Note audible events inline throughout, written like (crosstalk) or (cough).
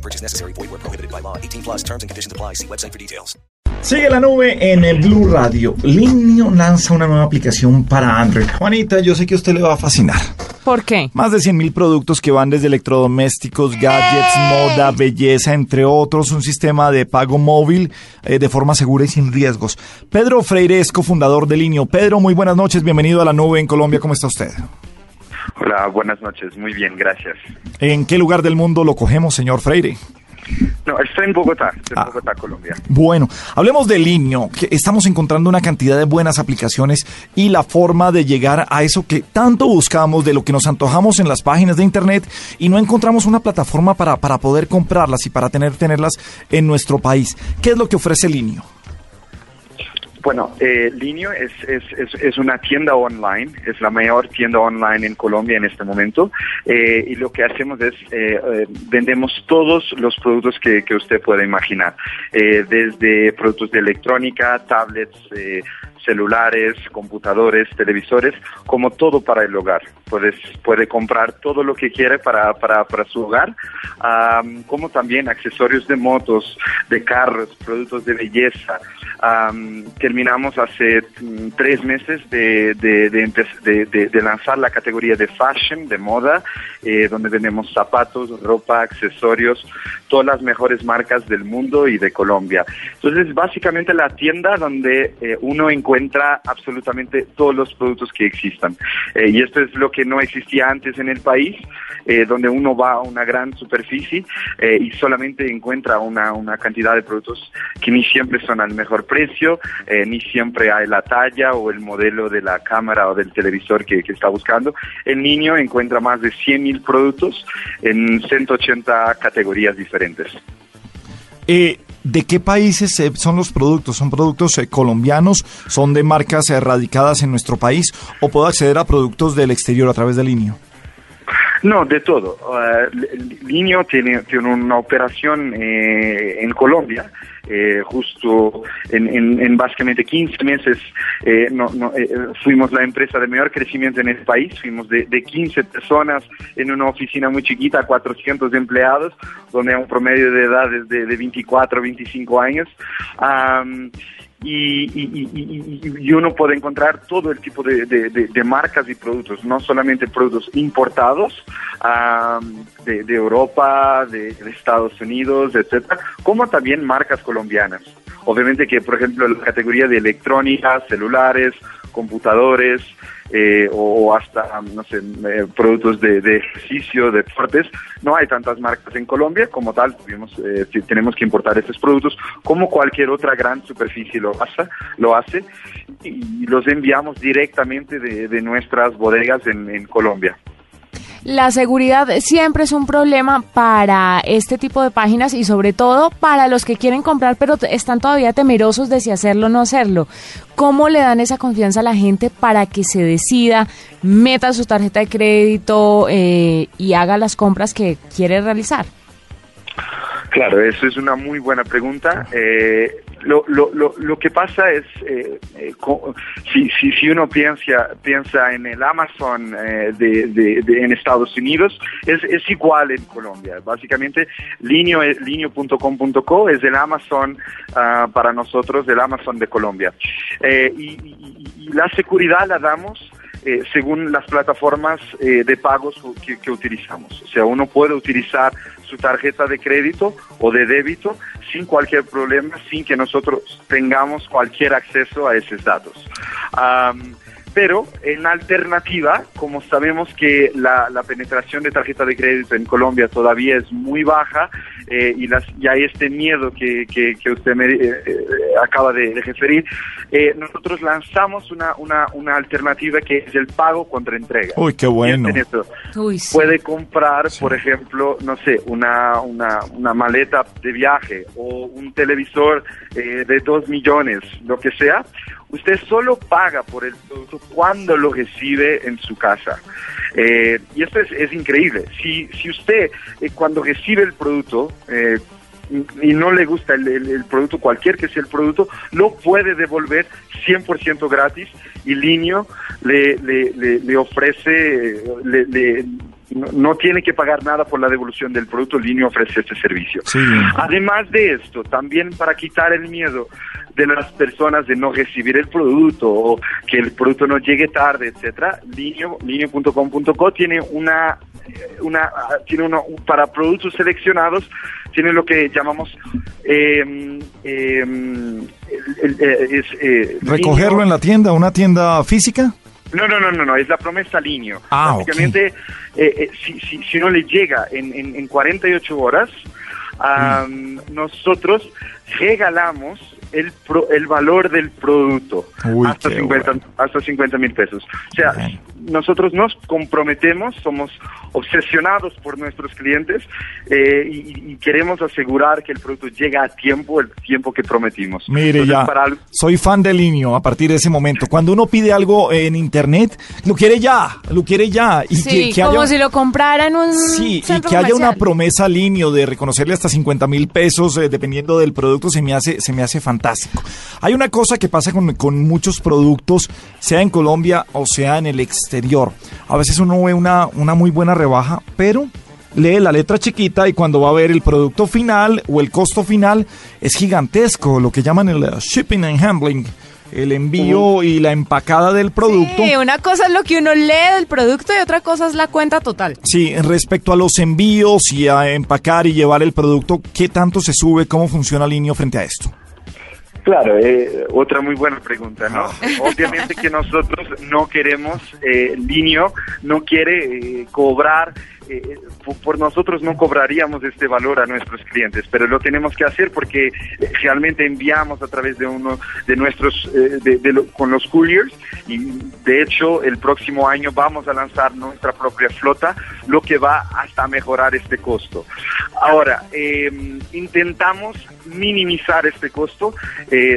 No purchase necessary. Void where prohibited by law. 18 plus terms and conditions apply. See website for details. Sigue la nube en el Blue Radio. Linio lanza una nueva aplicación para Android. Juanita, yo sé que a usted le va a fascinar. ¿Por qué? Más de 100.000 productos que van desde electrodomésticos, gadgets, moda, belleza, entre otros, un sistema de pago móvil eh, de forma segura y sin riesgos. Pedro Freire es cofundador de Linio. Pedro, muy buenas noches, bienvenido a la nube en Colombia, ¿cómo está usted? Hola, buenas noches, muy bien, gracias. ¿En qué lugar del mundo lo cogemos, señor Freire? No, estoy en Bogotá, estoy en Ah. Bogotá, Colombia. Bueno, hablemos de Linio, que estamos encontrando una cantidad de buenas aplicaciones y la forma de llegar a eso que tanto buscamos, de lo que nos antojamos en las páginas de internet y no encontramos una plataforma para, para poder comprarlas y para tener, tenerlas en nuestro país. ¿Qué es lo que ofrece Linio? Bueno, eh, Linio es, es, es, es una tienda online, es la mayor tienda online en Colombia en este momento eh, y lo que hacemos es eh, eh, vendemos todos los productos que, que usted pueda imaginar, eh, desde productos de electrónica, tablets, eh, celulares, computadores, televisores, como todo para el hogar. Puedes, puede comprar todo lo que quiere para, para, para su hogar, am, como también accesorios de motos, de carros, productos de belleza. Am, terminamos hace mm, tres meses de, de, de, de- lanzar la categoría de fashion, de moda, eh, donde vendemos zapatos, ropa, accesorios, todas las mejores marcas del mundo y de Colombia. Entonces, básicamente la tienda donde eh, uno encuentra absolutamente todos los productos que existan. Eh, y esto es lo que no existía antes en el país, eh, donde uno va a una gran superficie eh, y solamente encuentra una, una cantidad de productos que ni siempre son al mejor precio, eh, ni siempre hay la talla o el modelo de la cámara o del televisor que, que está buscando. El niño encuentra más de 100.000 productos en 180 categorías diferentes. Eh, ¿De qué países eh, son los productos? ¿Son productos eh, colombianos? ¿Son de marcas eh, radicadas en nuestro país? ¿O puedo acceder a productos del exterior a través de Linio? No, de todo. Uh, Linio tiene, tiene una operación eh, en Colombia, eh, justo en, en, en básicamente 15 meses eh, no, eh, fuimos la empresa de mayor crecimiento en el país, fuimos de, de 15 personas en una oficina muy chiquita a 400 empleados, donde hay un promedio de edades de, de 24, 25 años. Um, y, y, uno puede encontrar todo el tipo de, de, marcas y productos, no solamente productos importados de, Europa, de, Estados Unidos, etcétera, como también marcas colombianas. Obviamente que, por ejemplo, la categoría de electrónica, celulares, computadores, eh, o hasta, no sé, eh, productos de, ejercicio, deportes. No hay tantas marcas en Colombia, como tal, tuvimos, eh, tenemos que importar estos productos, como cualquier otra gran superficie lo hace, lo hace y los enviamos directamente de, de nuestras bodegas en, en Colombia. La seguridad siempre es un problema para este tipo de páginas y sobre todo para los que quieren comprar pero están todavía temerosos de si hacerlo o no hacerlo. ¿Cómo le dan esa confianza a la gente para que se decida, meta su tarjeta de crédito eh, y haga las compras que quiere realizar? Claro, eso es una muy buena pregunta. Eh, lo, lo, lo, lo, que pasa es, eh, eh, si, si, si, uno piensa, piensa en el Amazon eh, de, de, en Estados Unidos, es, es igual en Colombia. Básicamente, linio, linio.com.co es el Amazon uh, para nosotros, el Amazon de Colombia. Eh, y, la seguridad la damos eh, según las plataformas eh, de pagos que, que, utilizamos. O sea, uno puede utilizar su tarjeta de crédito o de débito sin cualquier problema, sin que nosotros tengamos cualquier acceso a esos datos. Pero en alternativa, como sabemos que la, penetración de tarjeta de crédito en Colombia todavía es muy baja eh, y, las, y hay este miedo que, que, usted me eh, eh, acaba de, referir, nosotros lanzamos una, una, una, alternativa que es el pago contra entrega. Uy, qué bueno. Puede comprar, por ejemplo, no sé, una, una, una maleta de viaje o un televisor de dos millones, lo que sea usted solo paga por el producto cuando lo recibe en su casa. Eh, y esto es, increíble. Si, si usted eh, cuando recibe el producto eh, y no le gusta el, producto, cualquier que sea el producto, lo puede devolver 100% gratis y Linio le, le, le, ofrece, le, no, tiene que pagar nada por la devolución del producto, Linio ofrece este servicio. Además de esto, también para quitar el miedo de las personas de no recibir el producto o que el producto no llegue tarde, etcétera, linio, linio.com.co tiene una una tiene uno para productos seleccionados tiene lo que llamamos em, em, eh, recogerlo en la tienda, una tienda física. No, no, no, no, no, es la promesa Linio. Ah, Básicamente, eh, eh, si, si, si, uno le llega en, en, en 48 horas, nosotros regalamos el, el valor del producto hasta, 50, hasta 50 mil pesos. O sea, nosotros nos comprometemos, somos obsesionados por nuestros clientes eh, y, queremos asegurar que el producto llega a tiempo, el tiempo que prometimos. Mire, ya, soy fan de Linio a partir de ese momento. Cuando uno pide algo en internet, lo quiere ya, lo quiere ya. Y sí, que, como si lo comprara en un Sí, y que haya una promesa Linio de reconocerle hasta 50 mil pesos eh, dependiendo del producto, se me hace, se me hace fantástico. Hay una cosa que pasa con, con muchos productos, sea en Colombia o sea en el exterior. A veces uno ve una, una muy buena rebaja, pero lee la letra chiquita y cuando va a ver el producto final o el costo final es gigantesco, lo que llaman el uh, shipping and handling el envío y la empacada del producto. Sí, una cosa es lo que uno lee del producto y otra cosa es la cuenta total. Sí, respecto a los envíos y a empacar y llevar el producto, ¿qué tanto se sube? ¿Cómo funciona Linio frente a esto? Claro, eh, otra muy buena pregunta, ¿no? Ah. (laughs) Obviamente que nosotros no queremos, eh, Linio no quiere eh, cobrar eh, por nosotros no cobraríamos este valor a nuestros clientes, pero lo tenemos que hacer porque eh, realmente enviamos a través de uno de nuestros, eh, con los couriers y de hecho el próximo año vamos a lanzar nuestra propia flota, lo que va hasta mejorar este costo. Ahora, em, intentamos minimizar este costo,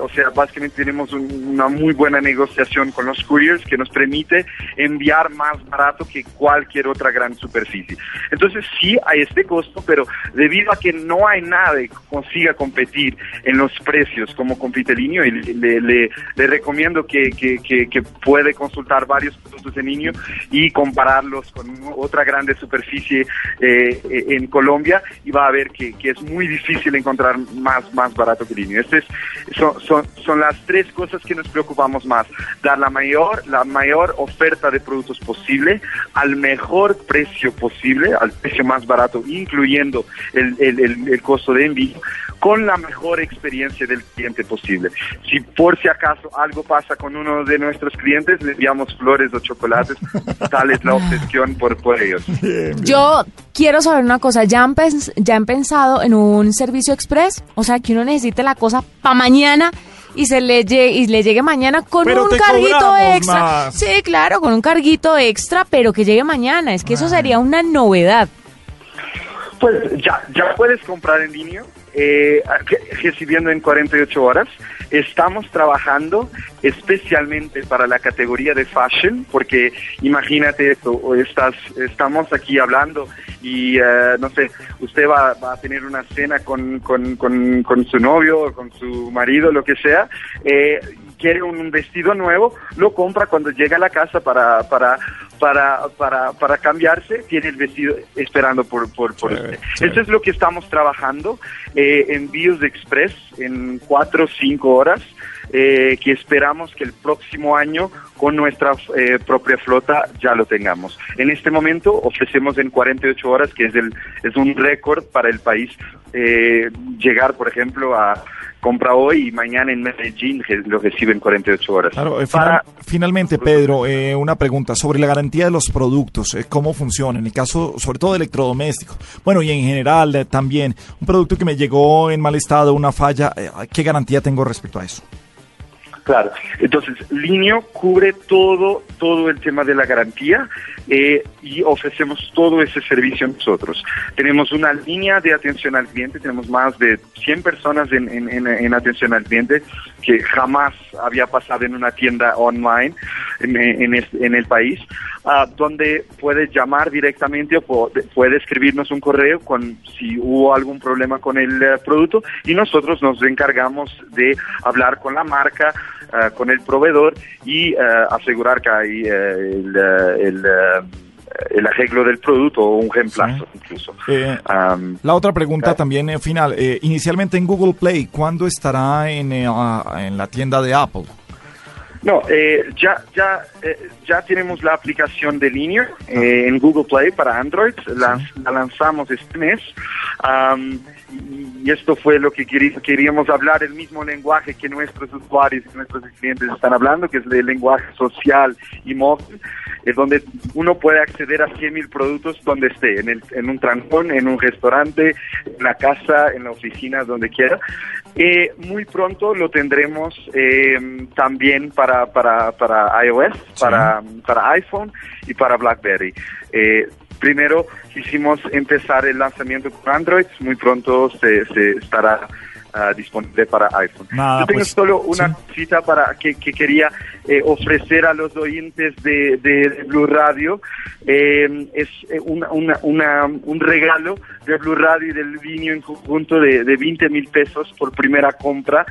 o sea, básicamente tenemos una muy buena negociación con los couriers que nos permite enviar más barato que cualquier otra gran superficie. Entonces sí hay este costo, pero debido a que no hay nada que consiga competir en los precios como compite Linio, y le, recomiendo que, que, puede consultar varios productos de Linio y compararlos con otra grande superficie eh, en Colombia y va a ver que, es muy difícil encontrar más, más barato que Linio. Es, son, son, son las tres cosas que nos preocupamos más, dar la mayor, la mayor oferta de productos posible al mejor precio posible al precio más barato, incluyendo el, el, costo de envío, con la mejor experiencia del cliente posible. Si por si acaso algo pasa con uno de nuestros clientes, le enviamos flores o chocolates, (laughs) tal es la obsesión por, por ellos. Yo quiero saber una cosa, ¿ya han, ¿ya han pensado en un servicio express? O sea, que uno necesite la cosa para mañana y se le llegue, y le llegue mañana con un carguito extra. Sí, claro, con un carguito extra, pero que llegue mañana. Es que eso sería una novedad. Pues ya, ya puedes comprar en línea, eh, recibiendo en 48 horas. Estamos trabajando especialmente para la categoría de fashion, porque imagínate esto, estás, estamos aquí hablando y eh, no sé, usted va, a tener una cena con, con, con, su novio, con su marido, lo que sea, eh, quiere un vestido nuevo, lo compra cuando llega a la casa para, para, para, para cambiarse, tiene el vestido esperando por, por, por usted. Eso es lo que estamos trabajando, eh, envíos de express en cuatro o cinco horas. Eh, que esperamos que el próximo año con nuestra eh, propia flota ya lo tengamos. En este momento ofrecemos en 48 horas, que es, el, es un récord para el país, eh, llegar, por ejemplo, a compra hoy y mañana en Medellín lo recibe en 48 horas. Claro, finalmente, Pedro, una pregunta sobre la garantía de los productos, cómo funciona en el caso, sobre todo de electrodomésticos. Bueno, y en general también, un producto que me llegó en mal estado, una falla, ¿qué garantía tengo respecto a eso? Claro, entonces Linio cubre todo, todo el tema de la garantía eh, y ofrecemos todo ese servicio nosotros. Tenemos una línea de atención al cliente, tenemos más de 100 personas en, en, atención al cliente que jamás había pasado en una tienda online en, en el país, uh, donde puede llamar directamente o puede, escribirnos un correo con si hubo algún problema con el uh, producto y nosotros nos encargamos de hablar con la marca, uh, con el proveedor y asegurar que hay el, el el arreglo del producto o un reemplazo incluso. Eh, la otra pregunta también eh, final, eh, inicialmente en Google Play, ¿cuándo estará en, en la tienda de Apple? No, ya, ya, ya tenemos la aplicación de línea en Google Play para Android, la, lanzamos este mes. y esto fue lo que queríamos hablar, el mismo lenguaje que nuestros usuarios y nuestros clientes están hablando, que es el lenguaje social y móvil es donde uno puede acceder a 100.000 productos donde esté, en, el, en un trancón, en un restaurante, en la casa, en la oficina, donde quiera. Eh, muy pronto lo tendremos eh, también para, para, para iOS, para, para iPhone y para BlackBerry. Eh, primero quisimos empezar el lanzamiento con Android, muy pronto se, se estará uh, disponible para iPhone. Yo tengo pues, solo una cita para que, quería eh, ofrecer a los oyentes de, de, Blue Radio. Eh, es eh, una, una, un regalo de Blue Radio y del Vinio en conjunto de, de 20 mil pesos por primera compra.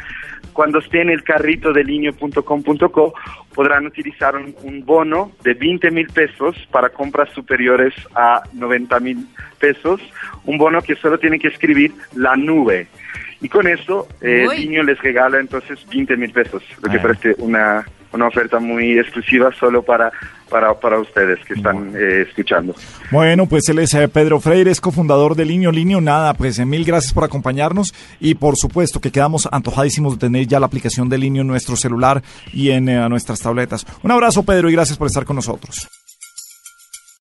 Cuando esté en el carrito de linio.com.co podrán utilizar un, un, bono de 20 mil pesos para compras superiores a 90 mil pesos. Un bono que solo tiene que escribir la nube. Y con eso, eh, el niño les regala entonces 20 mil pesos, lo que parece una, una oferta muy exclusiva solo para, para, para ustedes que están eh, escuchando. Bueno, pues él es eh, Pedro Freire, es cofundador de Linio. Linio, nada, pues mil gracias por acompañarnos y por supuesto que quedamos antojadísimos de tener ya la aplicación de Linio en nuestro celular y en nuestras tabletas. Un abrazo, Pedro, y gracias por estar con nosotros.